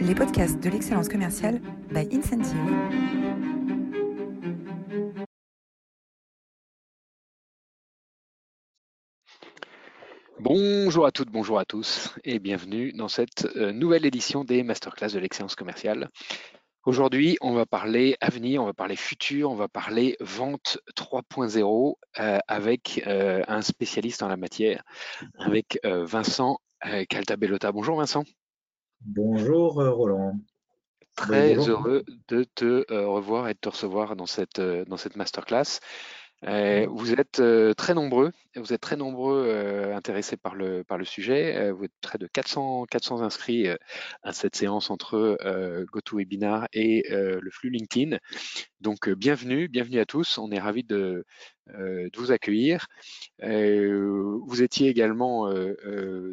les podcasts de l'excellence commerciale by Incentive. Bonjour à toutes, bonjour à tous et bienvenue dans cette euh, nouvelle édition des masterclass de l'excellence commerciale. Aujourd'hui, on va parler avenir, on va parler futur, on va parler vente 3.0 euh, avec euh, un spécialiste en la matière, avec Vincent Caltabellota. Bonjour Vincent. Bonjour euh, Roland. Très heureux de te euh, revoir et de te recevoir dans cette, euh, dans cette masterclass. Vous êtes très nombreux, vous êtes très nombreux intéressés par le, par le sujet. vous êtes près de 400, 400 inscrits à cette séance entre GoToWebinar et le flux LinkedIn. Donc bienvenue, bienvenue à tous. On est ravis de, de vous accueillir. vous étiez également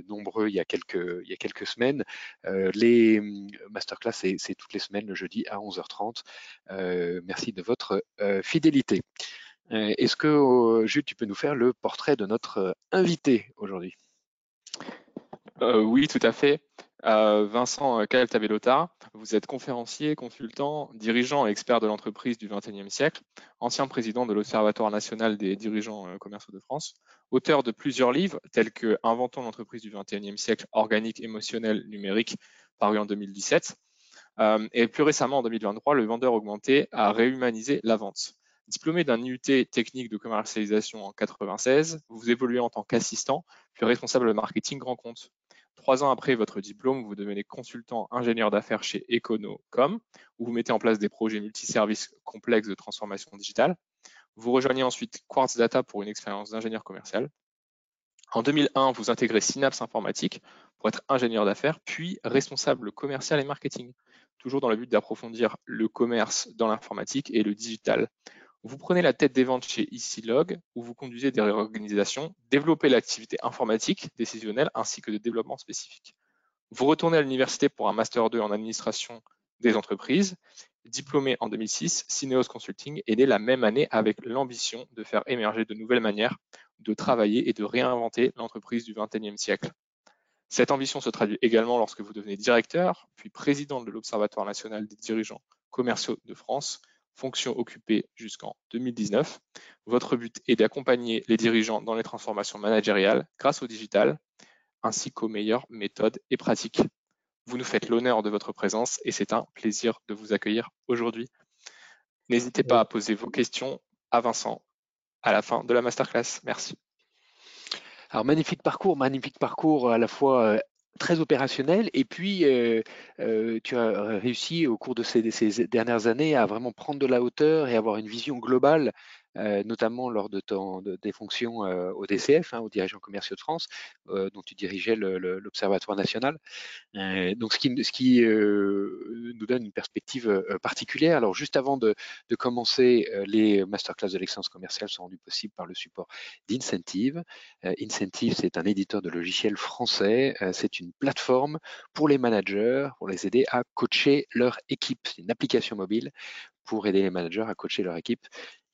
nombreux il y a quelques, il y a quelques semaines. les masterclass, c'est toutes les semaines le jeudi à 11h30. merci de votre fidélité. Est-ce que, Jules, tu peux nous faire le portrait de notre invité aujourd'hui? Oui, tout à fait. Vincent Caltabellota, vous êtes conférencier, consultant, dirigeant et expert de l'entreprise du XXIe siècle, ancien président de l'Observatoire national des dirigeants commerciaux de France, auteur de plusieurs livres tels que Inventons l'entreprise du XXIe siècle, organique, émotionnel, numérique, paru en 2017. et plus récemment, en 2023, le vendeur augmenté a réhumanisé la vente. Diplômé d'un IUT technique de commercialisation en 96, vous évoluez en tant qu'assistant, puis responsable de marketing grand compte. Trois ans après votre diplôme, vous devenez consultant ingénieur d'affaires chez Econocom, où vous mettez en place des projets multiservices complexes de transformation digitale. Vous rejoignez ensuite Quartz Data pour une expérience d'ingénieur commercial. En 2001, vous intégrez Synapse Informatique pour être ingénieur d'affaires, puis responsable commercial et marketing, toujours dans le but d'approfondir le commerce dans l'informatique et le digital. Vous prenez la tête des ventes chez EasyLog où vous conduisez des réorganisations, développez l'activité informatique décisionnelle ainsi que de développement spécifique. Vous retournez à l'université pour un Master 2 en administration des entreprises, diplômé en 2006, Cineos Consulting est né la même année avec l'ambition de faire émerger de nouvelles manières de travailler et de réinventer l'entreprise du XXIe siècle. Cette ambition se traduit également lorsque vous devenez directeur, puis président de l'Observatoire national des dirigeants commerciaux de France, fonction occupée jusqu'en 2019. Votre but est d'accompagner les dirigeants dans les transformations managériales grâce au digital, ainsi qu'aux meilleures méthodes et pratiques. Vous nous faites l'honneur de votre présence et c'est un plaisir de vous accueillir aujourd'hui. N'hésitez pas à poser vos questions à Vincent à la fin de la masterclass. Merci. Alors magnifique parcours, magnifique parcours à la fois euh, très opérationnel. Et puis, euh, euh, tu as réussi au cours de ces, dernières années à vraiment prendre de la hauteur et avoir une vision globale euh, notamment lors de, ton, des fonctions euh, au DCF, hein, au dirigeant commerciaux de France, euh, dont tu dirigeais l'Observatoire national. donc, ce qui, nous donne une perspective particulière. Alors, juste avant de, commencer, les masterclass de l'excellence commerciale sont rendus possibles par le support d'Incentive. Incentive, c'est un éditeur de logiciels français. c'est une plateforme pour les managers, pour les aider à coacher leur équipe. C'est une application mobile pour aider les managers à coacher leur équipe.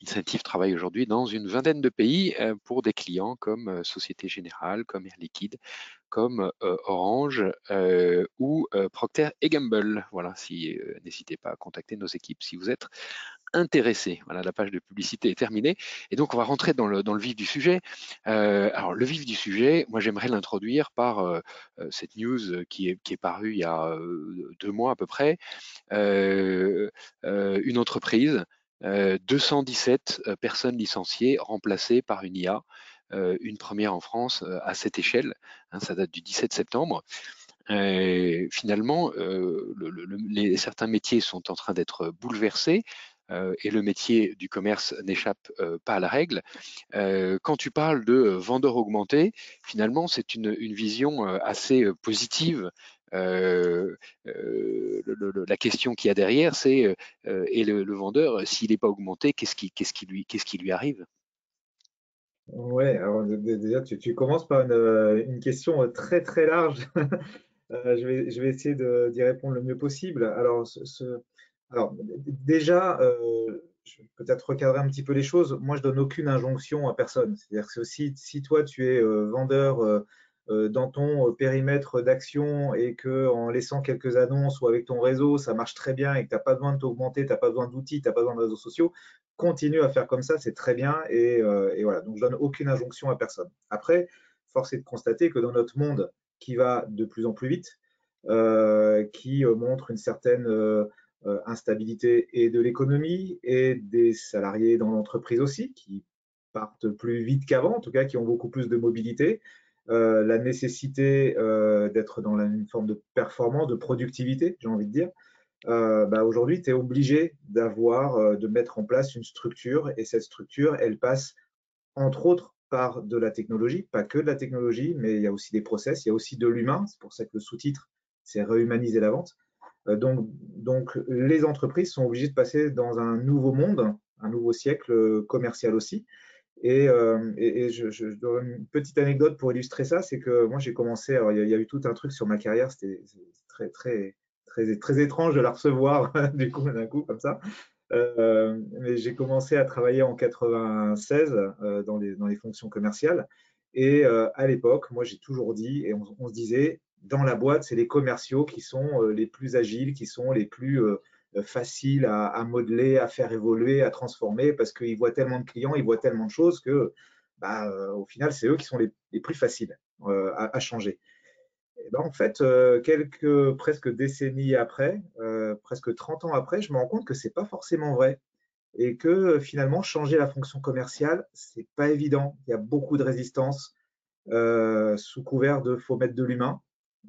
Incentive travaille aujourd'hui dans une vingtaine de pays euh, pour des clients comme euh, Société Générale, comme Air Liquide, comme euh, Orange ou Procter Gamble. Voilà, si n'hésitez pas à contacter nos équipes si vous êtes intéressé. Voilà, la page de publicité est terminée. Et donc, on va rentrer dans le, vif du sujet. alors, le vif du sujet, moi, j'aimerais l'introduire par cette news qui est, parue il y a deux mois à peu près. une entreprise 217 euh, euh, personnes licenciées remplacées par une IA, euh, une première en France à cette échelle. Hein, ça date du 17 septembre. finalement, certains métiers sont en train d'être bouleversés. Et le métier du commerce n'échappe pas à la règle. quand tu parles de vendeur augmenté, finalement, c'est une, vision assez positive euh, euh, la question qu'il y a derrière, c'est euh, et le, vendeur, s'il n'est pas augmenté, qu'est-ce qui, lui, arrive? Ouais, alors déjà, tu, commences par une, question très très large. je vais essayer d'y répondre le mieux possible. Alors, ce, alors déjà, je vais peut-être recadrer un petit peu les choses. Moi, je donne aucune injonction à personne. C'est-à-dire que si, toi, tu es vendeur dans ton périmètre d'action et que en laissant quelques annonces ou avec ton réseau, ça marche très bien et que tu n'as pas besoin de t'augmenter, tu n'as pas besoin d'outils, tu n'as pas besoin de réseaux sociaux, continue à faire comme ça, c'est très bien. Et, voilà, donc je donne aucune injonction à personne. Après, force est de constater que dans notre monde qui va de plus en plus vite, qui montre une certaine instabilité et de l'économie et des salariés dans l'entreprise aussi, qui partent plus vite qu'avant, en tout cas qui ont beaucoup plus de mobilité, euh, la nécessité euh, d'être dans une forme de performance, de productivité, j'ai envie de dire, euh, bah, aujourd'hui, tu es obligé d'avoir, de mettre en place une structure et cette structure, elle passe entre autres par de la technologie, pas que de la technologie, mais il y a aussi des process, il y a aussi de l'humain, c'est pour ça que le sous-titre, c'est réhumaniser la vente. Donc, donc, les entreprises sont obligées de passer dans un nouveau monde, un nouveau siècle commercial aussi. Et, euh, je, donne une petite anecdote pour illustrer ça, c'est que moi j'ai commencé, alors il y, a, eu tout un truc sur ma carrière, c'était très, très, très, très étrange de la recevoir du coup d'un coup comme ça. Euh, mais j'ai commencé à travailler en 96 euh, dans, les, dans, les, fonctions commerciales. Et à l'époque, moi j'ai toujours dit, et on, se disait, dans la boîte, c'est les commerciaux qui sont les plus agiles, qui sont les plus euh, facile à, modeler, à faire évoluer, à transformer, parce qu'ils voient tellement de clients, ils voient tellement de choses que, bah, euh, au final, c'est eux qui sont les, plus faciles euh, à, changer. Ben, en fait, quelques presque décennies après, presque 30 ans après, je me rends compte que c'est pas forcément vrai et que finalement changer la fonction commerciale, c'est pas évident. Il y a beaucoup de résistance sous couvert de faut mettre de l'humain.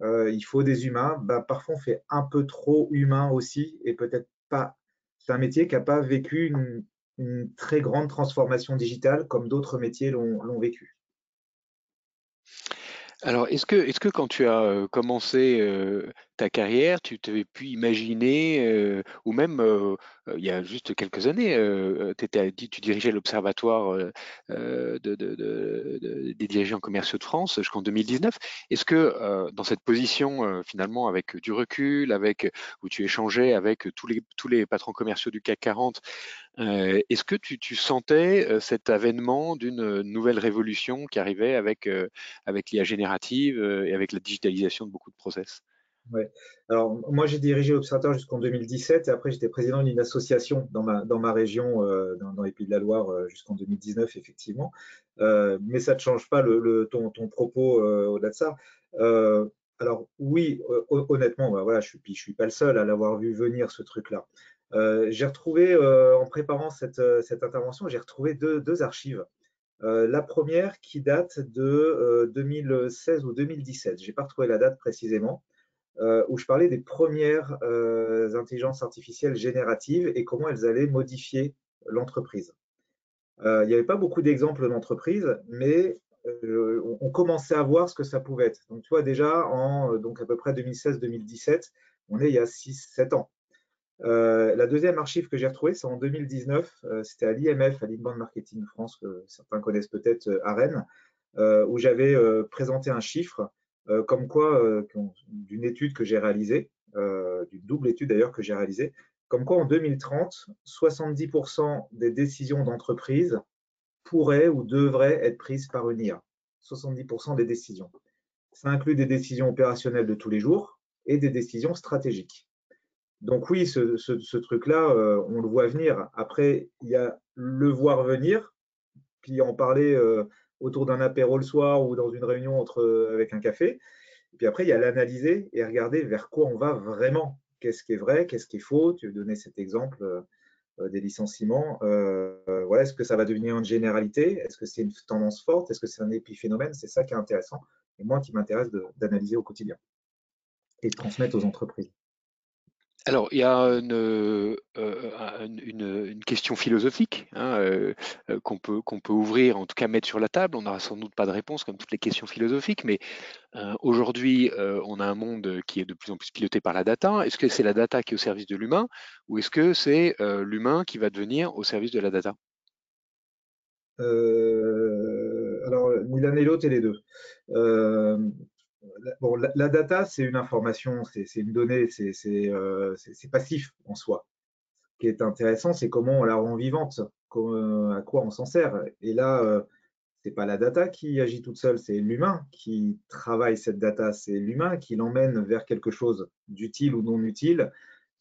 Euh, il faut des humains. Bah, parfois, on fait un peu trop humain aussi et peut-être pas. C'est un métier qui n'a pas vécu une, très grande transformation digitale comme d'autres métiers l'ont vécu. Alors, est-ce que, est que quand tu as euh, commencé euh, ta carrière, tu t'avais pu imaginer, ou même il y a juste quelques années, tu dirigeais l'Observatoire des dirigeants commerciaux de France jusqu'en 2019. Est-ce que dans cette position, finalement, avec du recul, avec où tu échangeais avec tous les, tous les patrons commerciaux du CAC 40, est-ce que tu, tu sentais cet avènement d'une nouvelle révolution qui arrivait avec, avec l'IA générative et avec la digitalisation de beaucoup de process? Alors, moi, j'ai dirigé l'Observatoire jusqu'en 2017 et après, j'étais président d'une association dans ma, région, euh, dans, les Pays de la Loire, euh, jusqu'en 2019, effectivement. Euh, mais ça ne change pas le, ton, ton, propos au-delà de ça. alors, oui, honnêtement, bah, voilà, je ne suis, pas le seul à l'avoir vu venir, ce truc-là. j'ai retrouvé, en préparant cette, intervention, j'ai retrouvé deux, deux archives. la première qui date de 2016 ou 2017. Je n'ai pas retrouvé la date précisément. Euh, où je parlais des premières euh, intelligences artificielles génératives et comment elles allaient modifier l'entreprise. Euh, il n'y avait pas beaucoup d'exemples d'entreprises, mais on commençait à voir ce que ça pouvait être. Donc, tu vois, déjà, en donc à peu près 2016-2017, on est il y a 6-7 ans. la deuxième archive que j'ai retrouvée, c'est en 2019. C'était à l'IMF, à l'Inbound Marketing France, que certains connaissent peut-être à Rennes, où j'avais présenté un chiffre comme quoi, euh, d'une étude que j'ai réalisée, euh, d'une double étude d'ailleurs que j'ai réalisée, comme quoi en 2030, 70% des décisions d'entreprise pourraient ou devraient être prises par une IA. 70% des décisions. Ça inclut des décisions opérationnelles de tous les jours et des décisions stratégiques. Donc oui, ce, truc-là, on le voit venir. Après, il y a le voir venir, puis en parler autour d'un apéro le soir ou dans une réunion entre, euh, avec un café. Et puis après, il y a l'analyser et regarder vers quoi on va vraiment. Qu'est-ce qui est vrai, qu'est-ce qui est faux? Tu donnais cet exemple euh, euh, des licenciements. voilà, est-ce que ça va devenir une généralité? Est-ce que c'est une tendance forte? Est-ce que c'est un épiphénomène? C'est ça qui est intéressant et moi qui m'intéresse d'analyser au quotidien et de transmettre aux entreprises. Alors, il y a une, euh, une, question philosophique hein, euh, euh, qu'on peut, peut ouvrir, en tout cas mettre sur la table. On n'aura sans doute pas de réponse comme toutes les questions philosophiques, mais aujourd'hui, on a un monde qui est de plus en plus piloté par la data. Est-ce que c'est la data qui est au service de l'humain ou est-ce que c'est l'humain qui va devenir au service de la data? Alors, ni l'un ni l'autre et les deux la, data, c'est une information, c'est une donnée, euh, c'est passif en soi. Ce qui est intéressant, c'est comment on la rend vivante, à quoi on s'en sert. Et là, euh, c'est pas la data qui agit toute seule, c'est l'humain qui travaille cette data, c'est l'humain qui l'emmène vers quelque chose d'utile ou non utile,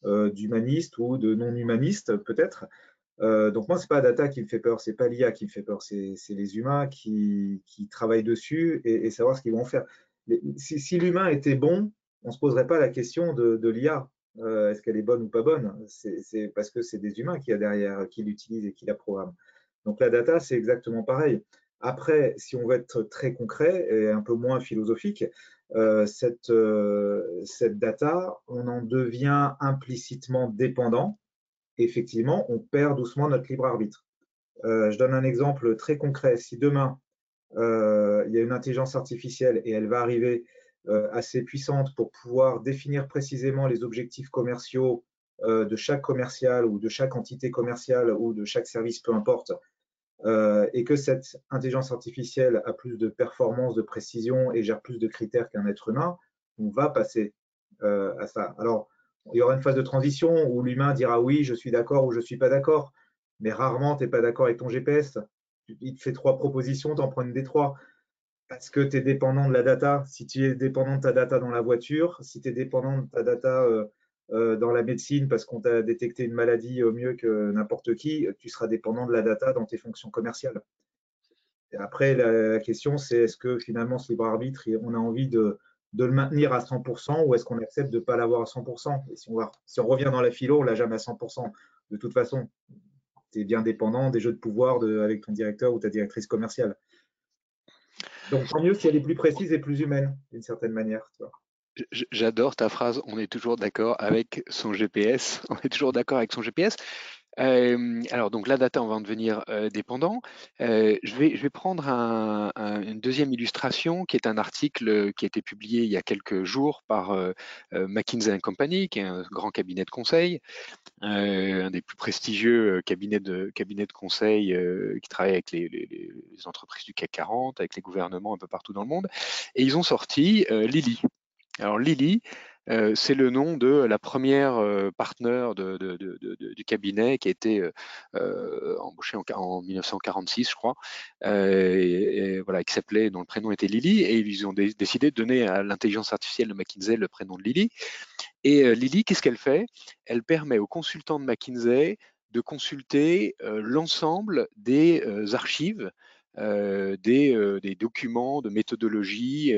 euh, d'humaniste ou de non humaniste peut-être. Euh, donc moi, c'est pas la data qui me fait peur, c'est pas l'IA qui me fait peur, c'est les humains qui, travaillent dessus et, savoir ce qu'ils vont faire. Si, l'humain était bon, on se poserait pas la question de, l'IA. Euh, est-ce qu'elle est bonne ou pas bonne? C'est parce que c'est des humains qui a derrière, qui l'utilisent et qui la programment. Donc la data, c'est exactement pareil. Après, si on veut être très concret et un peu moins philosophique, euh, cette, euh, cette data, on en devient implicitement dépendant. effectivement, on perd doucement notre libre arbitre. Je donne un exemple très concret. Si demain, il y a une intelligence artificielle et elle va arriver assez puissante pour pouvoir définir précisément les objectifs commerciaux de chaque commercial ou de chaque entité commerciale ou de chaque service, peu importe, euh, et que cette intelligence artificielle a plus de performance, de précision et gère plus de critères qu'un être humain, on va passer euh, à ça. Alors, il y aura une phase de transition où l'humain dira oui, je suis d'accord ou je ne suis pas d'accord, mais rarement tu n'es pas d'accord avec ton GPS. Il te fait trois propositions, tu en prends une des trois. Parce que tu es dépendant de la data. Si tu es dépendant de ta data dans la voiture, si tu es dépendant de ta data euh, euh, dans la médecine parce qu'on t'a détecté une maladie au mieux que n'importe qui, tu seras dépendant de la data dans tes fonctions commerciales. Et après, la, question, c'est est-ce que finalement, ce libre arbitre, on a envie de, le maintenir à 100% ou est-ce qu'on accepte de ne pas l'avoir à 100% Et si on, si on revient dans la philo, on l'a jamais à 100%. De toute façon, bien dépendant des jeux de pouvoir avec ton directeur ou ta directrice commerciale. Donc, tant mieux si elle est plus précise et plus humaine, d'une certaine manière. J'adore ta phrase, on est toujours d'accord avec son GPS. On est toujours d'accord avec son GPS. Alors, donc la data, on va en devenir dépendant. je, vais, je vais prendre une deuxième illustration qui est un article qui a été publié il y a quelques jours par McKinsey Company, qui est un grand cabinet de conseil, un des plus prestigieux cabinets de, cabinets de conseil qui travaille avec les, les, entreprises du CAC 40, avec les gouvernements un peu partout dans le monde. Et ils ont sorti Lily. Alors Lily, euh, c'est le nom de la première euh, partenaire du cabinet qui a été euh, embauchée en, 1946, je crois, et, voilà, qui s'appelait, dont le prénom était Lily, et ils ont décidé de donner à l'intelligence artificielle de McKinsey le prénom de Lily. Et Lily, qu'est-ce qu'elle fait? Elle permet aux consultants de McKinsey de consulter l'ensemble des archives des, des, documents de méthodologie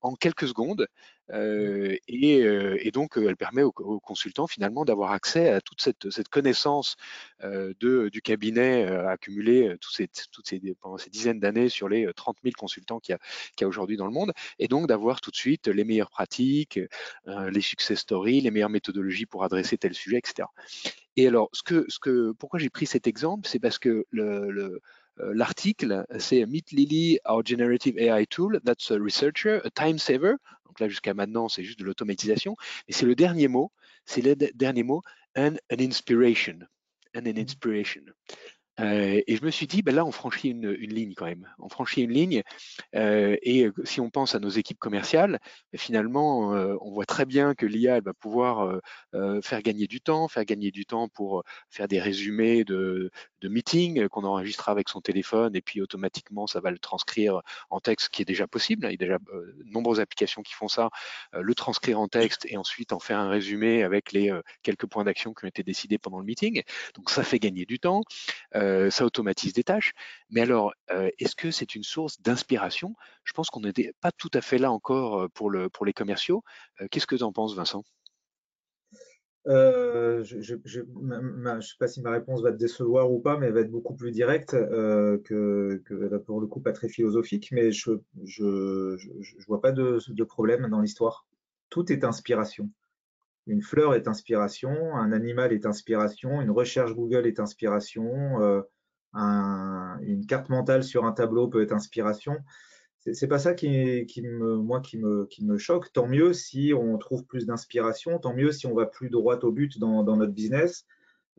en quelques secondes euh, et, euh, et, donc, elle permet aux, consultants finalement d'avoir accès à toute cette, connaissance euh, du cabinet accumulé toutes ces, toutes ces, pendant ces dizaines d'années sur les 30 000 consultants qu'il y a, aujourd'hui dans le monde, et donc d'avoir tout de suite les meilleures pratiques, les success stories, les meilleures méthodologies pour adresser tel sujet, etc. Et alors, pourquoi j'ai pris cet exemple, c'est parce que le, le l'article, c'est Meet Lily, our generative AI tool, that's a researcher, a time saver, donc là, jusqu'à maintenant, c'est juste de l'automatisation. Mais c'est le dernier mot, c'est le dernier mot, and an inspiration. And an inspiration. Euh, et je me suis dit, ben là, on franchit une, ligne quand même. On franchit une ligne. Euh, et si on pense à nos équipes commerciales, ben finalement, euh, on voit très bien que l'IA va pouvoir faire gagner du temps, faire gagner du temps pour faire des résumés de, meetings qu'on enregistre avec son téléphone, et puis automatiquement, ça va le transcrire en texte, qui est déjà possible. Il y a déjà de nombreuses applications qui font ça, le transcrire en texte et ensuite en faire un résumé avec les quelques points d'action qui ont été décidés pendant le meeting. Donc ça fait gagner du temps. Euh, ça automatise des tâches. Mais alors, euh, est-ce que c'est une source d'inspiration? Je pense qu'on n'était pas tout à fait là encore euh, pour, le, pour les commerciaux. Qu'est-ce que tu en penses, Vincent? Je ne sais pas si ma réponse va te décevoir ou pas, mais elle va être beaucoup plus directe que, pour le coup pas très philosophique, mais je ne vois pas de problème dans l'histoire. Tout est inspiration. Une fleur est inspiration, un animal est inspiration, une recherche Google est inspiration, euh, une carte mentale sur un tableau peut être inspiration. C'est pas ça qui, me, choque. Tant mieux si on trouve plus d'inspiration, tant mieux si on va plus droit au but dans, notre business.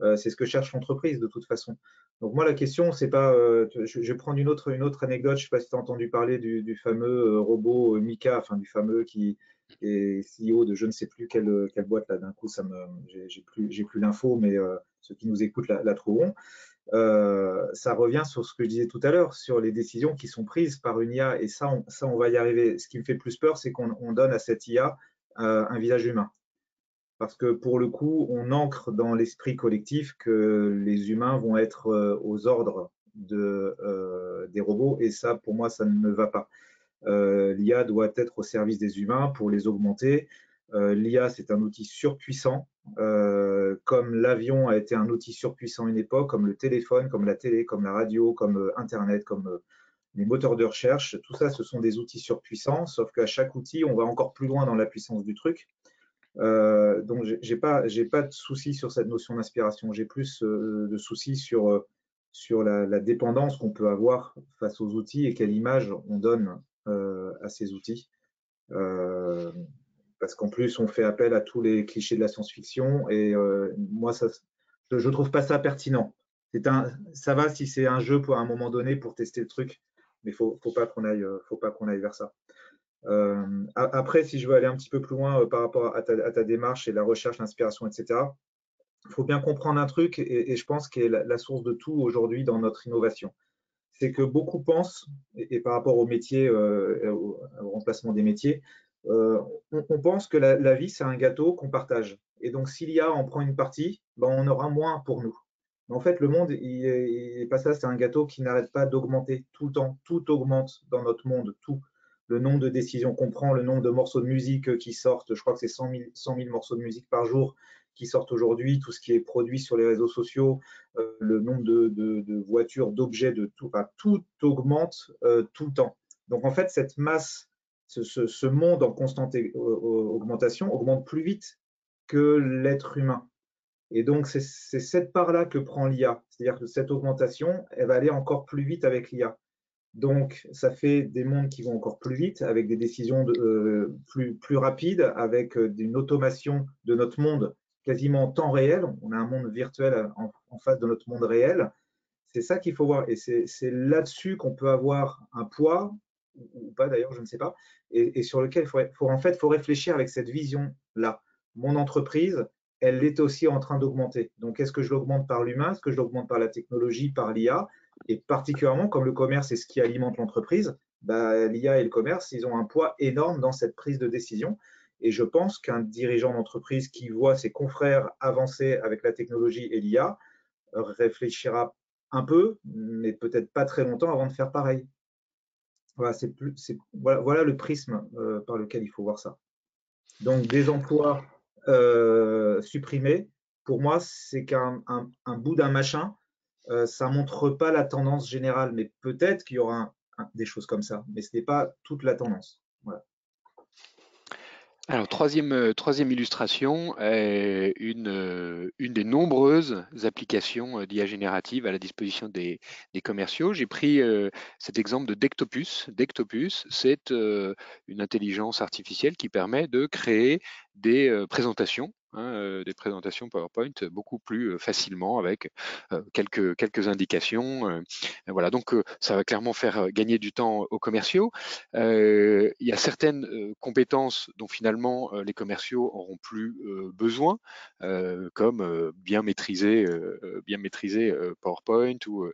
Euh, c'est ce que cherche l'entreprise de toute façon. Donc moi, la question, c'est pas. Euh, je, vais prendre une autre, une autre anecdote. Je ne sais pas si tu as entendu parler du, fameux robot Mika, enfin du fameux qui, et CEO de je ne sais plus quelle, quelle boîte là d'un coup ça me j'ai plus j'ai plus l'info mais euh, ceux qui nous écoutent la, trouveront ça revient sur ce que je disais tout à l'heure, sur les décisions qui sont prises par une IA. Et ça, on, ça, on va y arriver. Ce qui me fait plus peur, c'est qu'on donne à cette IA un visage humain. Parce que pour le coup, on ancre dans l'esprit collectif que les humains vont être aux ordres de, des robots. Et ça, pour moi, ça ne me va pas. L'IA doit être au service des humains pour les augmenter. L'IA, c'est un outil surpuissant euh, comme l'avion a été un outil surpuissant une époque, comme le téléphone, comme la télé, comme la radio, comme euh, Internet, comme euh, les moteurs de recherche, tout ça, ce sont des outils surpuissants, sauf qu'à chaque outil, on va encore plus loin dans la puissance du truc. Donc, j'ai pas, j'ai pas de souci sur cette notion d'inspiration. J'ai plus de soucis sur sur la, la dépendance qu'on peut avoir face aux outils et quelle image on donne à ces outils parce qu'en plus, on fait appel à tous les clichés de la science-fiction, et euh, moi, ça, je ne trouve pas ça pertinent. Un, ça va si c'est un jeu pour un moment donné pour tester le truc, mais ne faut, pas qu'on aille, euh, faut pas qu'on aille vers ça. Euh, après, si je veux aller un petit peu plus loin par rapport à ta, démarche et la recherche, l'inspiration, etc., il faut bien comprendre un truc, et, je pense que la, la source de tout aujourd'hui dans notre innovation. C'est que beaucoup pensent, et, par rapport au métier, au remplacement des métiers, euh, on, pense que la, vie, c'est un gâteau qu'on partage. Et donc, s'il y a en prend une partie, ben, on aura moins pour nous. Mais en fait, le monde, il n'est pas ça, c'est un gâteau qui n'arrête pas d'augmenter tout le temps. Tout augmente dans notre monde, tout. Le nombre de décisions qu'on prend, le nombre de morceaux de musique qui sortent, je crois que c'est 100 000, morceaux de musique par jour qui sortent aujourd'hui, tout ce qui est produit sur les réseaux sociaux, euh, le nombre de, voitures, d'objets, de tout, tout augmente euh, tout le temps. Donc en fait, cette masse ce, monde en constante augmentation augmente plus vite que l'être humain. Et donc, c'est cette part-là que prend l'IA. C'est-à-dire que cette augmentation, elle va aller encore plus vite avec l'IA. Donc, ça fait des mondes qui vont encore plus vite, avec des décisions euh, plus, plus rapides, avec euh, une automation de notre monde quasiment en temps réel. On a un monde virtuel en face de notre monde réel. C'est ça qu'il faut voir. Et c'est là-dessus qu'on peut avoir un poids ou pas d'ailleurs, je ne sais pas, et, sur lequel il faut, en fait faut réfléchir avec cette vision-là. Mon entreprise, elle est aussi en train d'augmenter. Donc, est-ce que je l'augmente par l'humain? Est-ce que je l'augmente par la technologie, par l'IA Et particulièrement, comme le commerce est ce qui alimente l'entreprise, bah, l'IA et le commerce, ils ont un poids énorme dans cette prise de décision. Et je pense qu'un dirigeant d'entreprise qui voit ses confrères avancer avec la technologie et l'IA réfléchira un peu, mais peut-être pas très longtemps avant de faire pareil. Voilà, c'est plus, voilà, le prisme euh, par lequel il faut voir ça. Donc, des emplois euh, supprimés, pour moi, c'est qu'un un, bout d'un machin, euh, ça montre pas la tendance générale, mais peut-être qu'il y aura des choses comme ça, mais ce n'est pas toute la tendance. Voilà. Alors, troisième, euh, illustration, une, euh, une des nombreuses applications euh, d'IA générative à la disposition des, commerciaux. J'ai pris cet exemple de Dectopus. Dectopus, c'est une intelligence artificielle qui permet de créer des présentations Hein, euh, des présentations PowerPoint beaucoup plus facilement avec quelques, quelques indications. voilà, donc ça va clairement faire gagner du temps aux commerciaux. il y a certaines compétences dont finalement les commerciaux auront plus besoin, comme bien maîtriser, bien maîtriser PowerPoint ou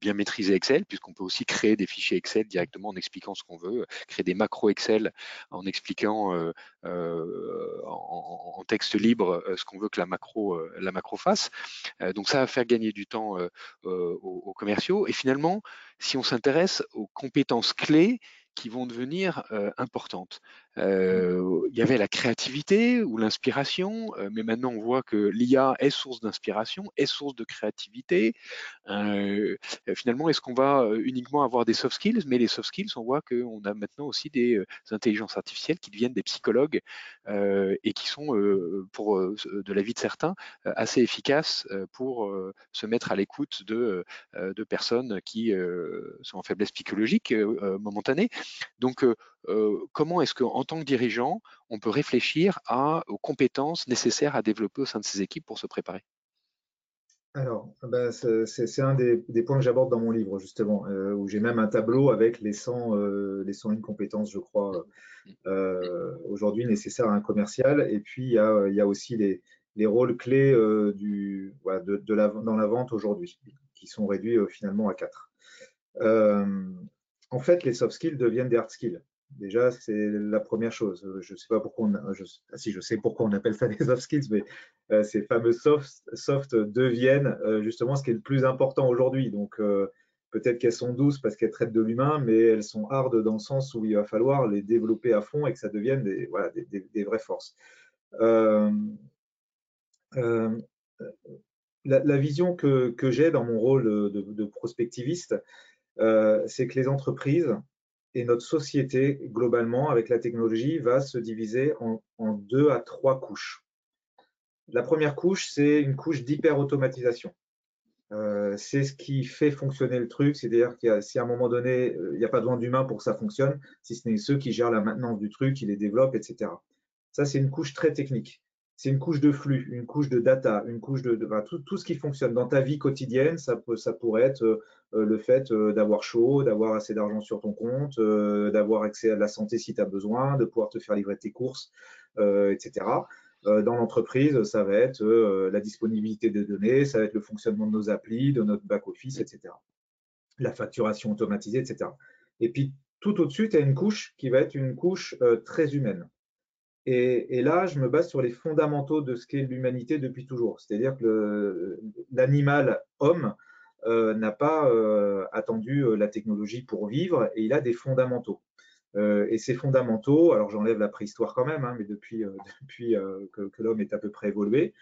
bien maîtriser Excel, puisqu'on peut aussi créer des fichiers Excel directement en expliquant ce qu'on veut, créer des macros Excel en expliquant en texte libre euh, ce qu'on veut que la macro, euh, fasse. Euh, donc ça va faire gagner du temps aux, commerciaux. Et finalement, si on s'intéresse aux compétences clés qui vont devenir importantes. Euh, il y avait la créativité ou l'inspiration, euh, mais maintenant on voit que l'IA est source d'inspiration, est source de créativité. Euh, finalement, est-ce qu'on va uniquement avoir des soft skills? Mais les soft skills, on voit qu'on a maintenant aussi des intelligences artificielles qui deviennent des psychologues et qui sont, pour de la vie de certains, assez efficaces pour se mettre à l'écoute de, de personnes qui sont en faiblesse psychologique momentanée. Donc, comment est-ce qu'en tant que dirigeant, on peut réfléchir aux compétences nécessaires à développer au sein de ses équipes pour se préparer? Alors, ben, c'est un des, points que j'aborde dans mon livre, justement, où j'ai même un tableau avec les 100, les 101 compétences, je crois, aujourd'hui nécessaires à un commercial. Et puis, il y a, aussi les, rôles clés du, de, dans la vente aujourd'hui. qui sont réduits finalement à quatre. en fait, les soft skills deviennent des hard skills. Déjà, c'est la première chose. Je ne sais pas pourquoi on, je, ah, si je sais pourquoi on appelle ça des soft skills, mais euh, ces fameux soft, deviennent euh, justement ce qui est le plus important aujourd'hui. Donc, euh, peut-être qu'elles sont douces parce qu'elles traitent de l'humain, mais elles sont hard dans le sens où il va falloir les développer à fond et que ça devienne des, voilà, des, vraies forces. La, vision que, j'ai dans mon rôle de prospectiviste, c'est que les entreprises et notre société, globalement, avec la technologie, va se diviser en, deux à trois couches. La première couche, c'est une couche d'hyper-automatisation. Euh, c'est ce qui fait fonctionner le truc, c'est-à-dire que si à un moment donné, euh, il n'y a pas besoin d'humain pour que ça fonctionne, si ce n'est ceux qui gèrent la maintenance du truc, qui les développent, etc. Ça, c'est une couche très technique c'est une couche de flux, une couche de data, une couche de, tout, ce qui fonctionne dans ta vie quotidienne. Ça, peut, ça pourrait être euh, le fait euh, d'avoir chaud, d'avoir assez d'argent sur ton compte, euh, d'avoir accès à la santé si tu as besoin, de pouvoir te faire livrer tes courses, etc. dans l'entreprise, ça va être la disponibilité des données, ça va être le fonctionnement de nos applis, de notre back-office, etc. La facturation automatisée, etc. Et puis, tout au-dessus, tu as une couche qui va être une couche très humaine. Et, là, je me base sur les fondamentaux de ce qu'est l'humanité depuis toujours. C'est-à-dire que l'animal homme euh, n'a pas euh, attendu euh, la technologie pour vivre et il a des fondamentaux. et ces fondamentaux, alors j'enlève la préhistoire quand même, hein, mais depuis, depuis que, l'homme est à peu près évolué,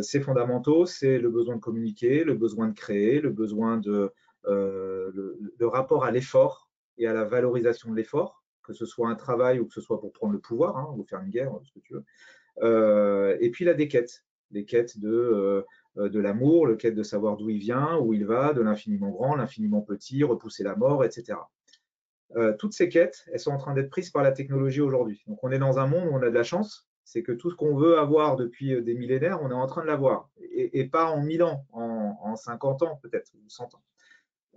ces fondamentaux, c'est le besoin de communiquer, le besoin de créer, le besoin de le rapport à l'effort et à la valorisation de l'effort que ce soit un travail ou que ce soit pour prendre le pouvoir hein, ou faire une guerre, ce que tu veux. Euh, et puis il a des quêtes, des quêtes de, euh, de l'amour, le quête de savoir d'où il vient, où il va, de l'infiniment grand, l'infiniment petit, repousser la mort, etc. Euh, toutes ces quêtes, elles sont en train d'être prises par la technologie aujourd'hui. Donc on est dans un monde où on a de la chance, c'est que tout ce qu'on veut avoir depuis des millénaires, on est en train de l'avoir. Et, et, pas en 1000 ans, en, en 50 ans peut-être, ou 100 ans.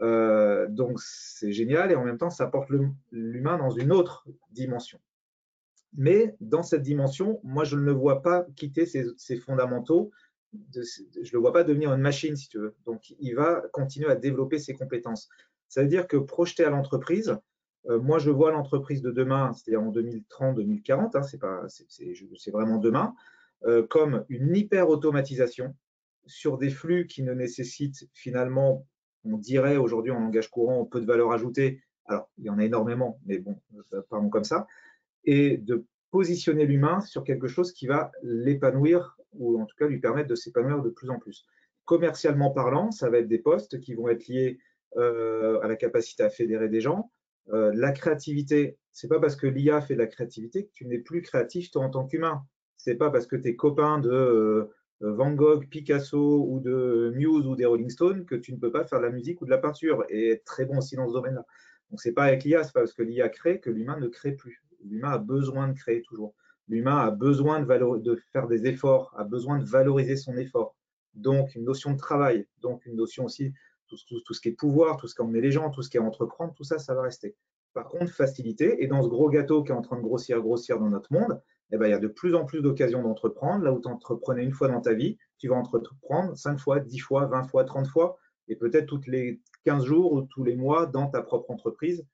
Euh, donc c'est génial et en même temps ça porte l'humain dans une autre dimension. Mais dans cette dimension, moi je ne vois pas quitter ses, fondamentaux, je ne le vois pas devenir une machine si tu veux. Donc il va continuer à développer ses compétences. Ça veut dire que projeté à l'entreprise, euh, moi je vois l'entreprise de demain, c'est-à-dire en 2030-2040, hein, c'est vraiment demain, euh, comme une hyper automatisation sur des flux qui ne nécessitent finalement on dirait aujourd'hui en langage courant peu de valeur ajoutée. Alors, il y en a énormément, mais bon, euh, parlons comme ça. Et de positionner l'humain sur quelque chose qui va l'épanouir ou en tout cas lui permettre de s'épanouir de plus en plus. Commercialement parlant, ça va être des postes qui vont être liés euh, à la capacité à fédérer des gens. Euh, la créativité, c'est pas parce que l'IA fait de la créativité que tu n'es plus créatif toi en tant qu'humain. C'est pas parce que tes copains de Van Gogh, Picasso ou de Muse ou des Rolling Stones que tu ne peux pas faire de la musique ou de la peinture et être très bon aussi dans ce domaine-là. Donc c'est pas avec l'IA, c'est pas parce que l'IA crée que l'humain ne crée plus. L'humain a besoin de créer toujours. L'humain a besoin de, faire des efforts, a besoin de valoriser son effort. Donc une notion de travail, donc une notion aussi tout, tout, ce qui est pouvoir, tout ce qui emmener les gens, tout ce qui est entreprendre, tout ça, ça va rester. Par contre, facilité, et dans ce gros gâteau qui est en train de grossir, grossir dans notre monde, eh ben, il y a de plus en plus d'occasions d'entreprendre. Là où tu entreprenais une fois dans ta vie, tu vas entreprendre 5 fois, 10 fois, 20 fois, 30 fois, et peut-être toutes les 15 jours ou tous les mois dans ta propre entreprise,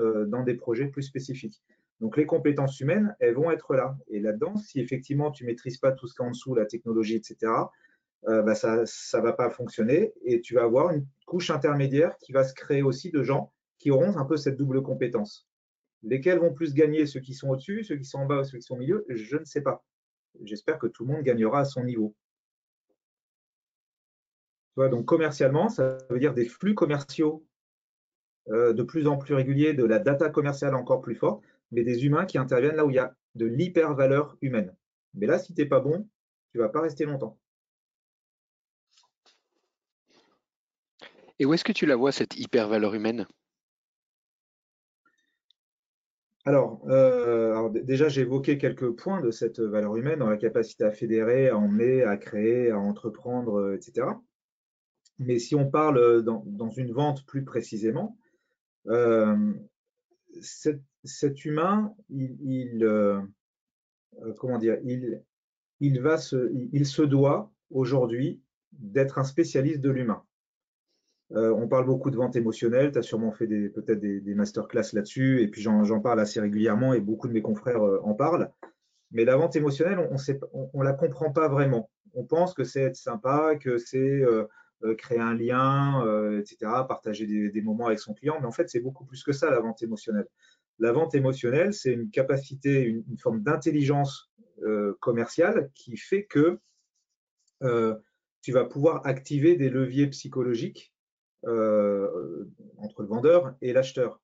euh, dans des projets plus spécifiques. Donc les compétences humaines, elles vont être là. Et là-dedans, si effectivement tu ne maîtrises pas tout ce qu'il y a en dessous, la technologie, etc., euh, bah, ça ne va pas fonctionner et tu vas avoir une couche intermédiaire qui va se créer aussi de gens qui auront un peu cette double compétence. Lesquels vont plus gagner? Ceux qui sont au-dessus, ceux qui sont en bas ou ceux qui sont au milieu? Je ne sais pas. J'espère que tout le monde gagnera à son niveau. Donc commercialement, ça veut dire des flux commerciaux euh, de plus en plus réguliers, de la data commerciale encore plus forte, mais des humains qui interviennent là où il y a de l'hyper-valeur humaine. Mais là, si tu n'es pas bon, tu ne vas pas rester longtemps. Et où est-ce que tu la vois, cette hyper-valeur humaine? Euh, alors, déjà, j'ai évoqué quelques points de cette valeur humaine dans la capacité à fédérer, à emmener, à créer, à entreprendre, euh, etc. Mais si on parle dans, une vente plus précisément, euh, cet, humain, il, comment dire, il, va se, il se doit aujourd'hui d'être un spécialiste de l'humain. On parle beaucoup de vente émotionnelle, tu as sûrement fait peut-être des, des masterclass là-dessus, et puis j'en parle assez régulièrement et beaucoup de mes confrères en parlent. Mais la vente émotionnelle, on ne la comprend pas vraiment. On pense que c'est être sympa, que c'est créer un lien, etc., partager des, moments avec son client, mais en fait, c'est beaucoup plus que ça, la vente émotionnelle. La vente émotionnelle, c'est une capacité, une, forme d'intelligence euh, commerciale qui fait que euh, tu vas pouvoir activer des leviers psychologiques euh, entre le vendeur et l'acheteur.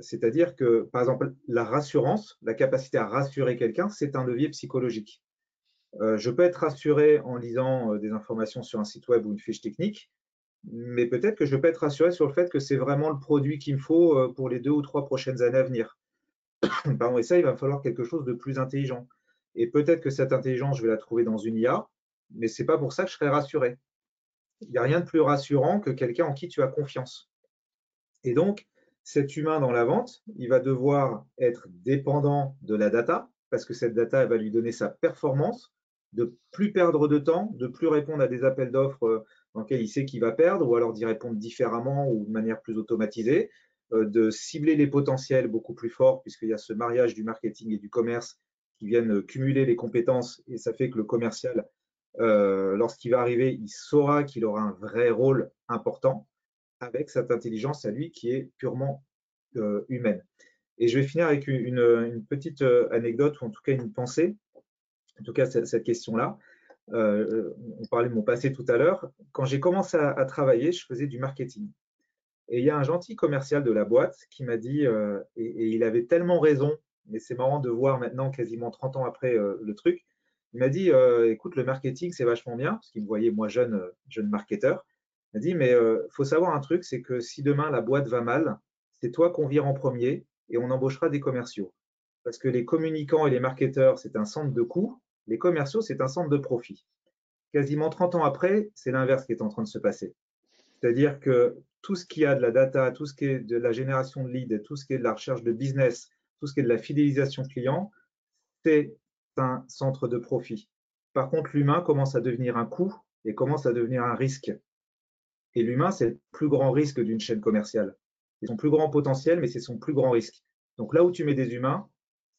C'est-à-dire que, par exemple, la rassurance, la capacité à rassurer quelqu'un, c'est un levier psychologique. je peux être rassuré en lisant des informations sur un site web ou une fiche technique, mais peut-être que je peux être rassuré sur le fait que c'est vraiment le produit qu'il me faut euh, pour les deux ou trois prochaines années à venir. Pardon, et ça, il va me falloir quelque chose de plus intelligent. Et peut-être que cette intelligence, je vais la trouver dans une IA, mais ce n'est pas pour ça que je serai rassuré. Il n'y a rien de plus rassurant que quelqu'un en qui tu as confiance. Et donc, cet humain dans la vente, il va devoir être dépendant de la data, parce que cette data elle va lui donner sa performance, de plus perdre de temps, de plus répondre à des appels d'offres euh, dans lequel il sait qu'il va perdre, ou alors d'y répondre différemment ou de manière plus automatisée, euh, de cibler les potentiels beaucoup plus forts, puisqu'il y a ce mariage du marketing et du commerce qui viennent cumuler les compétences, et ça fait que le commercial, euh, lorsqu'il va arriver, il saura qu'il aura un vrai rôle important avec cette intelligence à lui qui est purement euh, humaine. Et je vais finir avec une, petite anecdote, ou en tout cas une pensée, en tout cas cette question-là. Euh, on parlait de mon passé tout à l'heure. Quand j'ai commencé à, travailler, je faisais du marketing. Et il y a un gentil commercial de la boîte qui m'a dit, euh, et, il avait tellement raison, mais c'est marrant de voir maintenant, quasiment 30 ans après euh, le truc, il m'a dit, écoute, le marketing, c'est vachement bien, parce qu'il me voyait, moi, jeune, jeune marketeur. Il m'a dit, mais il faut savoir un truc, c'est que si demain la boîte va mal, c'est toi qu'on vire en premier et on embauchera des commerciaux. Parce que les communicants et les marketeurs, c'est un centre de coûts, les commerciaux, c'est un centre de profit. Quasiment 30 ans après, c'est l'inverse qui est en train de se passer. C'est-à-dire que tout ce qui a de la data, tout ce qui est de la génération de leads, tout ce qui est de la recherche de business, tout ce qui est de la fidélisation client, c'est un centre de profit. Par contre, l'humain commence à devenir un coût et commence à devenir un risque. Et l'humain, c'est le plus grand risque d'une chaîne commerciale. C'est son plus grand potentiel, mais c'est son plus grand risque. Donc là où tu mets des humains,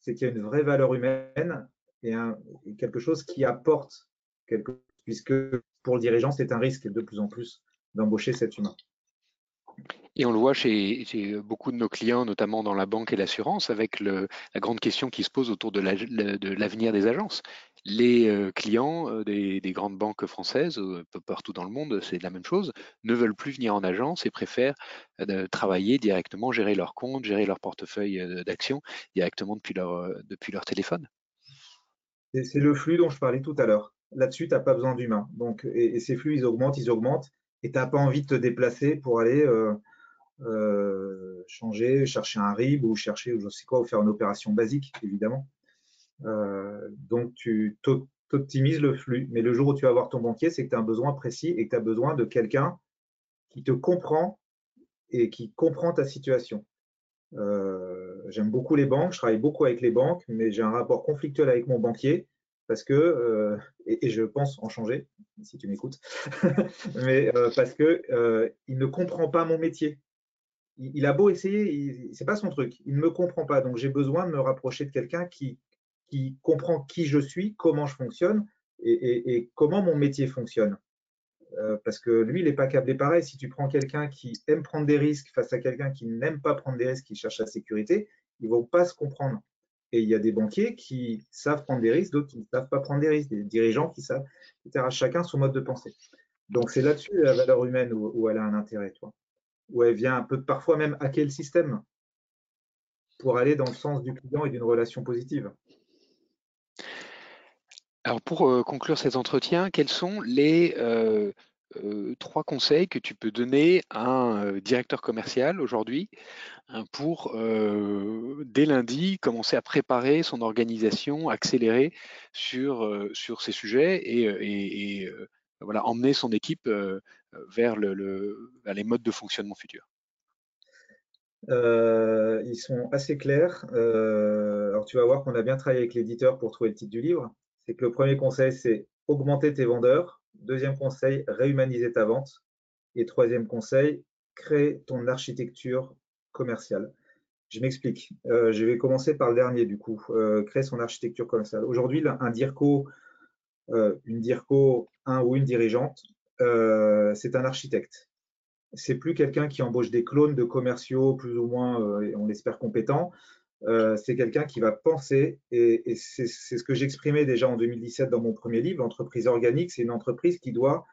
c'est qu'il y a une vraie valeur humaine et, quelque chose qui apporte quelque puisque pour le dirigeant, c'est un risque de plus en plus d'embaucher cet humain. Et on le voit chez, beaucoup de nos clients, notamment dans la banque et l'assurance, avec la grande question qui se pose autour de l'avenir des agences. Les euh, clients euh, des, grandes banques françaises, euh, partout dans le monde, c'est la même chose, ne veulent plus venir en agence et préfèrent travailler directement, gérer leur compte, gérer leur portefeuille d'actions directement depuis leur, depuis leur téléphone. C'est le flux dont je parlais tout à l'heure. Là-dessus, tu n'as pas besoin d'humain. Donc, et, ces flux, ils augmentent, ils augmentent, et tu n'as pas envie de te déplacer pour aller euh, changer, chercher un RIB ou chercher, je sais quoi, ou faire une opération basique, évidemment. Euh, donc, tu optimises le flux. Mais le jour où tu vas voir ton banquier, c'est que tu as un besoin précis et que tu as besoin de quelqu'un qui te comprend et qui comprend ta situation. Euh, j'aime beaucoup les banques, je travaille beaucoup avec les banques, mais j'ai un rapport conflictuel avec mon banquier parce que, euh, et, je pense en changer, si tu m'écoutes, mais euh, parce que il ne comprend pas mon métier. Il, a beau essayer, c'est pas son truc. Il ne me comprend pas, donc j'ai besoin de me rapprocher de quelqu'un qui, comprend qui je suis, comment je fonctionne et, comment mon métier fonctionne. Euh, parce que lui, il n'est pas câblé pareil. Si tu prends quelqu'un qui aime prendre des risques face à quelqu'un qui n'aime pas prendre des risques, qui cherche la sécurité, ils ne vont pas se comprendre. Et il y a des banquiers qui savent prendre des risques, d'autres qui ne savent pas prendre des risques, des dirigeants qui savent, etc. Chacun son mode de pensée. Donc c'est là-dessus la valeur humaine où, elle a un intérêt, toi. Où elle vient un peu parfois même hacker le système pour aller dans le sens du client et d'une relation positive. Alors pour euh, conclure cet entretien, quels sont les euh, euh, trois conseils que tu peux donner à un directeur commercial aujourd'hui hein, pour, dès lundi, commencer à préparer son organisation, accélérer sur, sur ces sujets et, voilà, emmener son équipe vers, le, les modes de fonctionnement futurs ils sont assez clairs. alors tu vas voir qu'on a bien travaillé avec l'éditeur pour trouver le titre du livre c'est que le premier conseil, c'est augmenter tes vendeurs. Deuxième conseil, réhumaniser ta vente. Et troisième conseil, crée ton architecture commerciale. Je m'explique. Euh, je vais commencer par le dernier, du coup, euh, créer son architecture commerciale. Aujourd'hui, un DIRCO, euh, une DIRCO, un ou une dirigeante, c'est un architecte. C'est plus quelqu'un qui embauche des clones de commerciaux plus ou moins, on l'espère, compétents. c'est quelqu'un qui va penser, et, et c'est ce que j'exprimais déjà en 2017 dans mon premier livre, l'entreprise organique, c'est une entreprise qui doit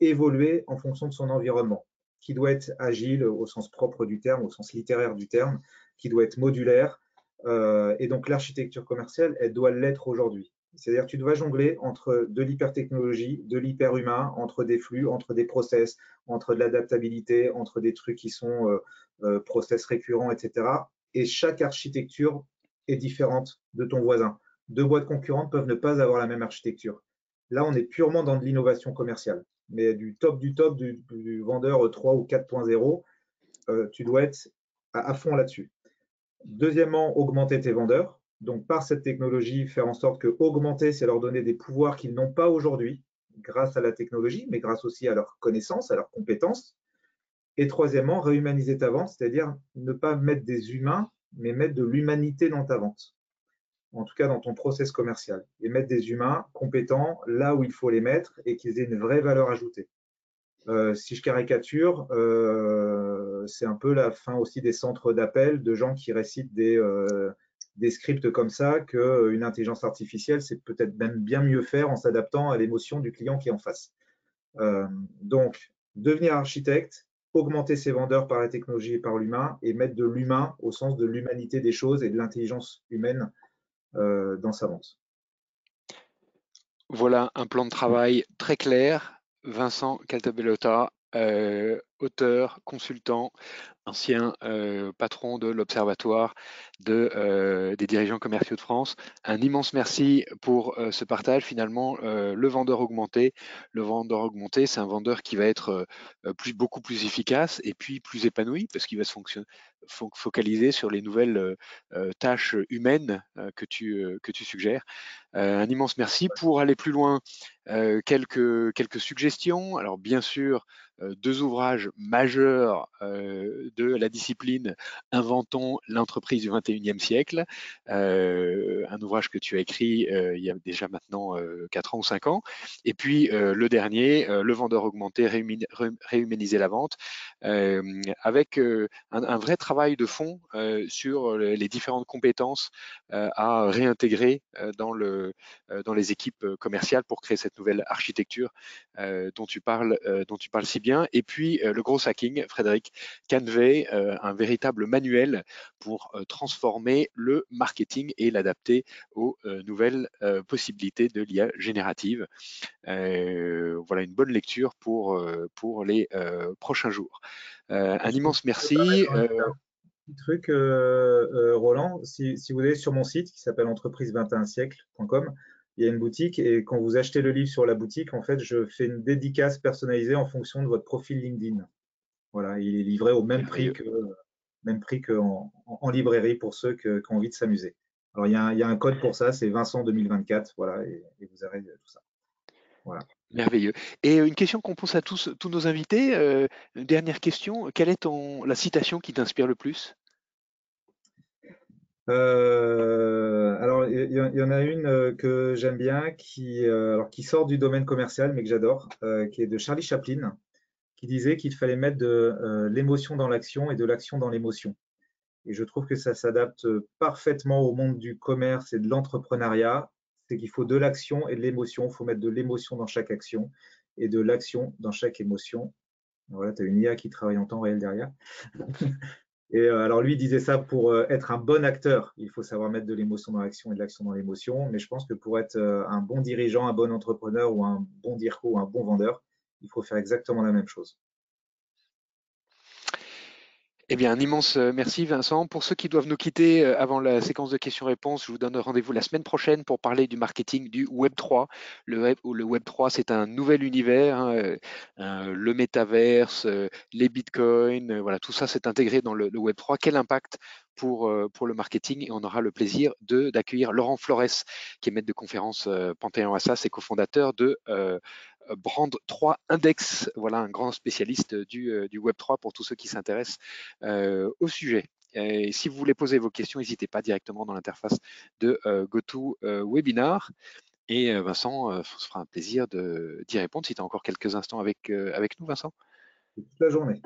évoluer en fonction de son environnement qui doit être agile au sens propre du terme, au sens littéraire du terme, qui doit être modulaire. Euh, et donc l'architecture commerciale, elle doit l'être aujourd'hui. C'est-à-dire tu dois jongler entre de l'hypertechnologie, de l'hyperhumain, entre des flux, entre des process, entre de l'adaptabilité, entre des trucs qui sont euh, euh, process récurrents, etc. Et chaque architecture est différente de ton voisin. Deux boîtes concurrentes peuvent ne pas avoir la même architecture. Là, on est purement dans de l'innovation commerciale mais du top du top du, vendeur 3 ou 4.0, euh, tu dois être à, fond là-dessus. Deuxièmement, augmenter tes vendeurs. Donc, par cette technologie, faire en sorte que augmenter, c'est leur donner des pouvoirs qu'ils n'ont pas aujourd'hui, grâce à la technologie, mais grâce aussi à leurs connaissances, à leurs compétences. Et troisièmement, réhumaniser ta vente, c'est-à-dire ne pas mettre des humains, mais mettre de l'humanité dans ta vente en tout cas dans ton process commercial, et mettre des humains compétents là où il faut les mettre et qu'ils aient une vraie valeur ajoutée. Euh, si je caricature, euh, c'est un peu la fin aussi des centres d'appel de gens qui récitent des, euh, des scripts comme ça qu'une intelligence artificielle, c'est peut-être même bien mieux faire en s'adaptant à l'émotion du client qui est en face. donc, devenir architecte, augmenter ses vendeurs par la technologie et par l'humain, et mettre de l'humain au sens de l'humanité des choses et de l'intelligence humaine euh, dans sa vente. Voilà un plan de travail très clair. Vincent Caltabellota, euh, auteur, consultant, ancien euh, patron de l'Observatoire de, des dirigeants commerciaux de France. Un immense merci pour ce partage. Finalement, le vendeur augmenté, le vendeur augmenté, c'est un vendeur qui va être plus, beaucoup plus efficace et puis plus épanoui parce qu'il va se focaliser sur les nouvelles euh, euh, tâches humaines euh, que, tu, que tu suggères. un immense merci. Pour aller plus loin, quelques, quelques suggestions. Alors bien sûr, deux ouvrages majeurs de la discipline Inventons l'entreprise du 21e siècle, un ouvrage que tu as écrit il y a déjà maintenant 4 ans ou 5 ans, et puis le dernier, Le vendeur augmenté, réhumaniser la vente, avec un, vrai travail de fond sur les différentes compétences à réintégrer dans les équipes commerciales pour créer cette nouvelle architecture dont, tu parles, dont tu parles si bien. Et puis le gros hacking, Frédéric Canvey, un véritable manuel pour transformer le marketing et l'adapter aux nouvelles possibilités de l'IA générative. voilà une bonne lecture pour, pour les prochains jours. un immense merci truc, euh, euh, Roland, si, vous allez sur mon site qui s'appelle entreprise21siècle.com, il y a une boutique et quand vous achetez le livre sur la boutique, en fait, je fais une dédicace personnalisée en fonction de votre profil LinkedIn. Voilà, il est livré au même prix que même prix qu'en en, librairie pour ceux qui ont envie de s'amuser. Alors, il y, a un, code pour ça, c'est Vincent 2024, voilà, et, vous avez tout ça. Voilà. Merveilleux. Et une question qu'on pose à tous, tous nos invités, une dernière question, quelle est la citation qui t'inspire le plus? Euh, alors, il y, en a une euh, que j'aime bien, qui, euh, qui sort du domaine commercial, mais que j'adore, qui est de Charlie Chaplin, qui disait qu'il fallait mettre de l'émotion dans l'action et de l'action dans l'émotion. Et je trouve que ça s'adapte parfaitement au monde du commerce et de l'entrepreneuriat. C'est qu'il faut de l'action et de l'émotion. Il faut mettre de l'émotion dans chaque action et de l'action dans chaque émotion. Voilà, tu as une IA qui travaille en temps réel derrière. Et euh, alors lui disait ça pour euh, être un bon acteur, il faut savoir mettre de l'émotion dans l'action et de l'action dans l'émotion. Mais je pense que pour être euh, un bon dirigeant, un bon entrepreneur ou un bon dirco ou un bon vendeur, il faut faire exactement la même chose. Eh bien, un immense euh, merci Vincent. Pour ceux qui doivent nous quitter euh, avant la séquence de questions-réponses, je vous donne rendez-vous la semaine prochaine pour parler du marketing du Web 3. Le Web, le Web 3, c'est un nouvel univers, hein, euh, le métaverse, les bitcoins, voilà, tout ça s'est intégré dans le, Web 3. Quel impact pour, pour le marketing? Et on aura le plaisir d'accueillir Laurent Flores, qui est maître de conférence Panthéon Assas et cofondateur de Brand 3 Index. Voilà un grand spécialiste du, du Web 3 pour tous ceux qui s'intéressent au sujet. Et si vous voulez poser vos questions, n'hésitez pas directement dans l'interface de GoToWebinar. Et Vincent, ce sera un plaisir d'y répondre si tu as encore quelques instants avec, avec nous, Vincent. Toute la journée.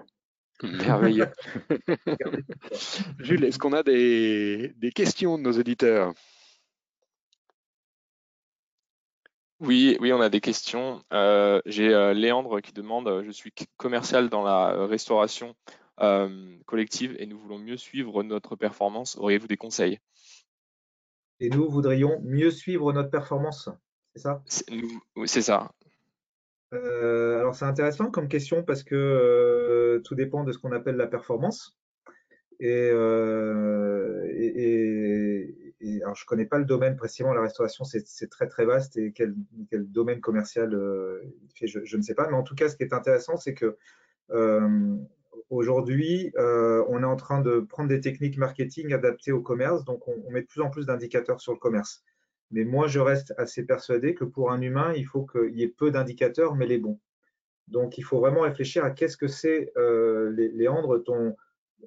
Merveilleux. Jules, est-ce qu'on a des, questions de nos auditeurs? Oui, oui, on a des questions. Euh, j'ai euh, Léandre qui demande, euh, je suis commercial dans la restauration collective et nous voulons mieux suivre notre performance. Auriez-vous des conseils? Et nous voudrions mieux suivre notre performance, c'est ça? C'est ça. Alors c'est intéressant comme question parce que tout dépend de ce qu'on appelle la performance. Et, euh, alors je connais pas le domaine précisément, la restauration c'est très très vaste et quel, domaine commercial fait, je, ne sais pas. Mais en tout cas, ce qui est intéressant, c'est que aujourd'hui, on est en train de prendre des techniques marketing adaptées au commerce. Donc on met de plus en plus d'indicateurs sur le commerce. Mais moi, je reste assez persuadé que pour un humain, il faut qu'il y ait peu d'indicateurs, mais les bons. Donc, il faut vraiment réfléchir à qu'est-ce que c'est, euh, Léandre,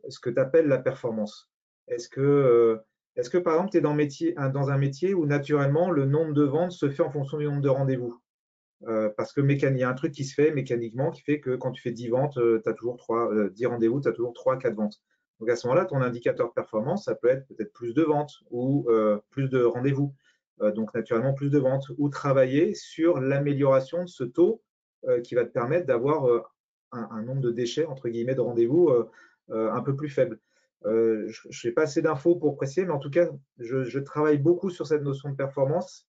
ce que tu appelles la performance. Est-ce que, euh, est que, par exemple, tu es dans, un métier où naturellement le nombre de ventes se fait en fonction du nombre de rendez-vous? Euh, Parce que il y a un truc qui se fait mécaniquement qui fait que quand tu fais 10 ventes, tu as toujours 3, 10 rendez-vous, tu as toujours 3, 4 ventes. Donc à ce moment-là, ton indicateur de performance, ça peut être peut-être plus de ventes ou plus de rendez-vous. Euh, donc naturellement plus de ventes, ou travailler sur l'amélioration de ce taux euh, qui va te permettre d'avoir euh, un, nombre de déchets, entre guillemets, de rendez-vous un peu plus faible. Je n'ai pas assez d'infos pour préciser, mais en tout cas, je, travaille beaucoup sur cette notion de performance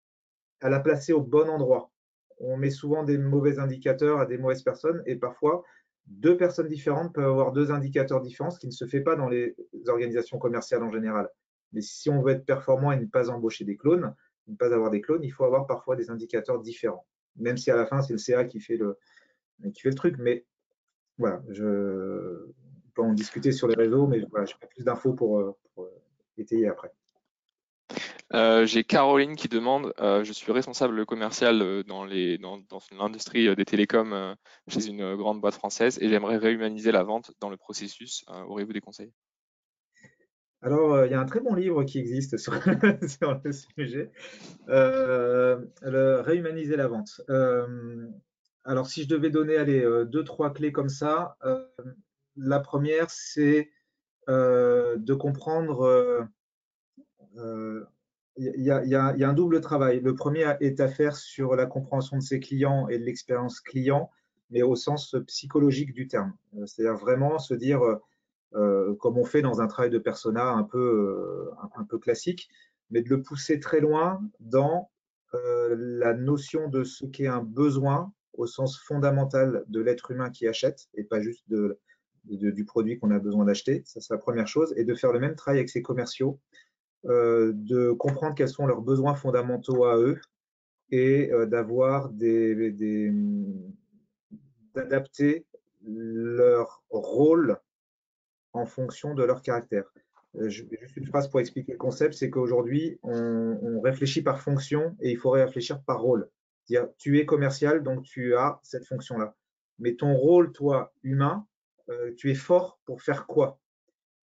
à la placer au bon endroit. On met souvent des mauvais indicateurs à des mauvaises personnes et parfois, deux personnes différentes peuvent avoir deux indicateurs différents, ce qui ne se fait pas dans les organisations commerciales en général. Mais si on veut être performant et ne pas embaucher des clones, ne pas avoir des clones, il faut avoir parfois des indicateurs différents. Même si à la fin, c'est le CA qui fait le, qui fait le truc. Mais voilà, je en discuter sur les réseaux, mais voilà, je n'ai pas plus d'infos pour, pour, étayer après. Euh, j'ai Caroline qui demande, euh, je suis responsable commercial euh, dans l'industrie dans, des télécoms chez une grande boîte française et j'aimerais réhumaniser la vente dans le processus. Aurez-vous des conseils? Alors, euh, il y a un très bon livre qui existe sur, le sujet, euh, le Réhumaniser la vente. Euh, alors, si je devais donner allez, deux, trois clés comme ça, la première, c'est de comprendre, il y, a un double travail. Le premier est à faire sur la compréhension de ses clients et de l'expérience client, mais au sens psychologique du terme. C'est-à-dire vraiment se dire euh, comme on fait dans un travail de persona un peu, euh, un, peu classique, mais de le pousser très loin dans euh, la notion de ce qu'est un besoin au sens fondamental de l'être humain qui achète et pas juste de, du produit qu'on a besoin d'acheter. Ça, c'est la première chose. Et de faire le même travail avec ses commerciaux, de comprendre quels sont leurs besoins fondamentaux à eux et d'avoir des, d'adapter leur rôle en fonction de leur caractère. Euh, juste une phrase pour expliquer le concept, c'est qu'aujourd'hui, on, réfléchit par fonction et il faudrait réfléchir par rôle. Dire, tu es commercial, donc tu as cette fonction-là. Mais ton rôle, toi, humain, euh, tu es fort pour faire quoi?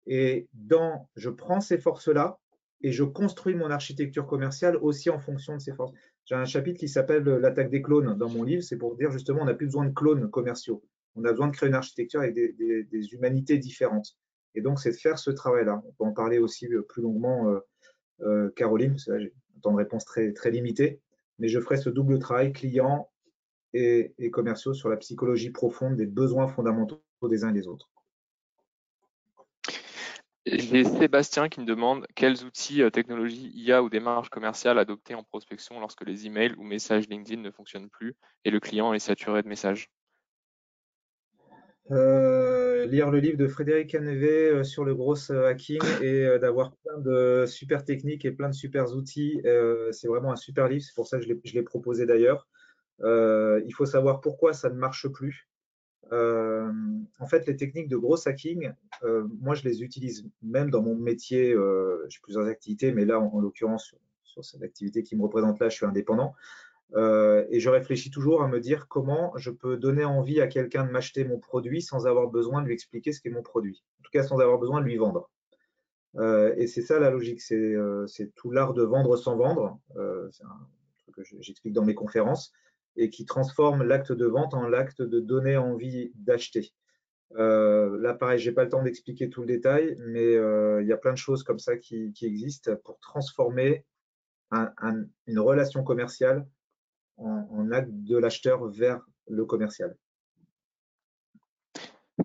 Et dans, je prends ces forces-là et je construis mon architecture commerciale aussi en fonction de ces forces. J'ai un chapitre qui s'appelle l'attaque des clones dans mon livre, c'est pour dire justement, on n'a plus besoin de clones commerciaux. On a besoin de créer une architecture avec des humanités différentes. Et donc, c'est de faire ce travail-là. On peut en parler aussi euh, plus longuement, euh, euh, Caroline, parce que j'ai un temps de réponse très, très limité, mais je ferai ce double travail client et, commerciaux sur la psychologie profonde des besoins fondamentaux des uns et des autres. J'ai Sébastien qui me demande quels outils, technologies, IA ou démarches commerciales adopter en prospection lorsque les emails ou messages LinkedIn ne fonctionnent plus et le client est saturé de messages. Euh, lire le livre de Frédéric Canevet euh, sur le gros euh, hacking et d'avoir plein de super techniques et plein de super outils. c'est vraiment un super livre, c'est pour ça que je l'ai proposé d'ailleurs. il faut savoir pourquoi ça ne marche plus. En fait, les techniques de gros hacking, moi je les utilise même dans mon métier. j'ai plusieurs activités, mais là, en, l'occurrence, sur, sur, cette activité qui me représente là, je suis indépendant. Euh, et je réfléchis toujours à me dire comment je peux donner envie à quelqu'un de m'acheter mon produit sans avoir besoin de lui expliquer ce qu'est mon produit. En tout cas, sans avoir besoin de lui vendre. Euh, et c'est ça la logique, c'est euh, tout l'art de vendre sans vendre. c'est un truc que j'explique dans mes conférences et qui transforme l'acte de vente en l'acte de donner envie d'acheter. là, pareil, je n'ai pas le temps d'expliquer tout le détail, mais il y a plein de choses comme ça qui, existent pour transformer une relation commerciale en, acte de l'acheteur vers le commercial.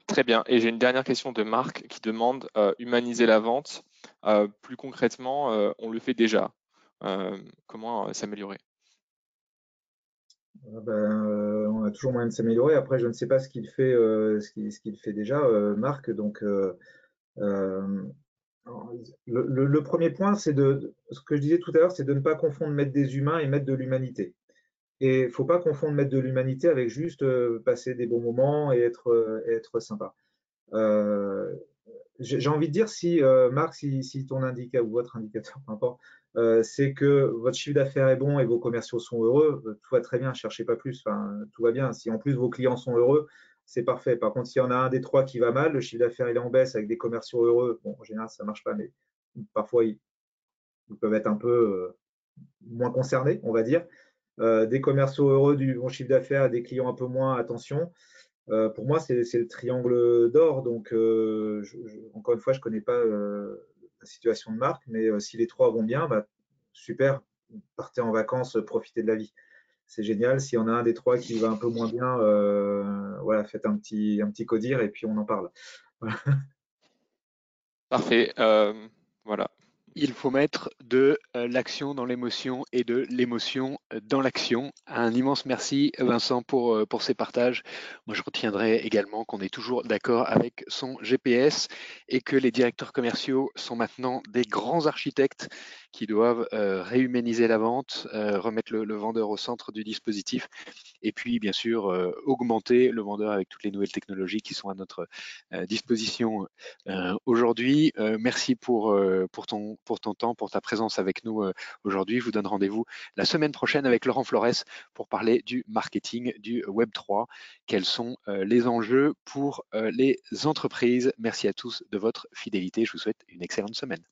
Très bien. Et j'ai une dernière question de Marc qui demande euh, humaniser la vente. Euh, plus concrètement, euh, on le fait déjà. comment s'améliorer? Ben, On a toujours moyen de s'améliorer. Après, je ne sais pas ce qu'il fait, ce qu'il fait déjà, Marc. Donc, le, premier point, c'est de ce que je disais tout à l'heure, c'est de ne pas confondre mettre des humains et mettre de l'humanité. Et il ne faut pas confondre mettre de l'humanité avec juste euh, passer des bons moments et être, euh, sympa. Euh, j'ai envie de dire, si Marc, si, ton indicateur ou votre indicateur, peu importe, c'est que votre chiffre d'affaires est bon et vos commerciaux sont heureux, tout va très bien, cherchez pas plus, tout va bien. Si en plus vos clients sont heureux, c'est parfait. Par contre, s'il y en a un des trois qui va mal, le chiffre d'affaires est en baisse avec des commerciaux heureux, bon, en général, ça ne marche pas, mais parfois, ils peuvent être un peu moins concernés, on va dire. Euh, des commerciaux heureux, du bon chiffre d'affaires, des clients un peu moins, attention. Euh, pour moi, c'est le triangle d'or. Donc, euh, encore une fois, je ne connais pas la situation de marque, mais si les trois vont bien, bah, super, partez en vacances, profitez de la vie. C'est génial. S'il y en a un des trois qui va un peu moins bien, voilà, faites un petit, un petit codir et puis on en parle. Parfait. voilà il faut mettre de euh, l'action dans l'émotion et de l'émotion euh, dans l'action. Un immense merci Vincent pour, euh, pour ces partages. Moi je retiendrai également qu'on est toujours d'accord avec son GPS et que les directeurs commerciaux sont maintenant des grands architectes qui doivent réhumaniser la vente, remettre le, vendeur au centre du dispositif et puis bien sûr augmenter le vendeur avec toutes les nouvelles technologies qui sont à notre disposition aujourd'hui. merci pour, ton temps, pour ta présence avec nous euh, aujourd'hui. Je vous donne rendez-vous la semaine prochaine avec Laurent Flores pour parler du marketing du Web 3. Quels sont euh, les enjeux pour euh, les entreprises? Merci à tous de votre fidélité. Je vous souhaite une excellente semaine.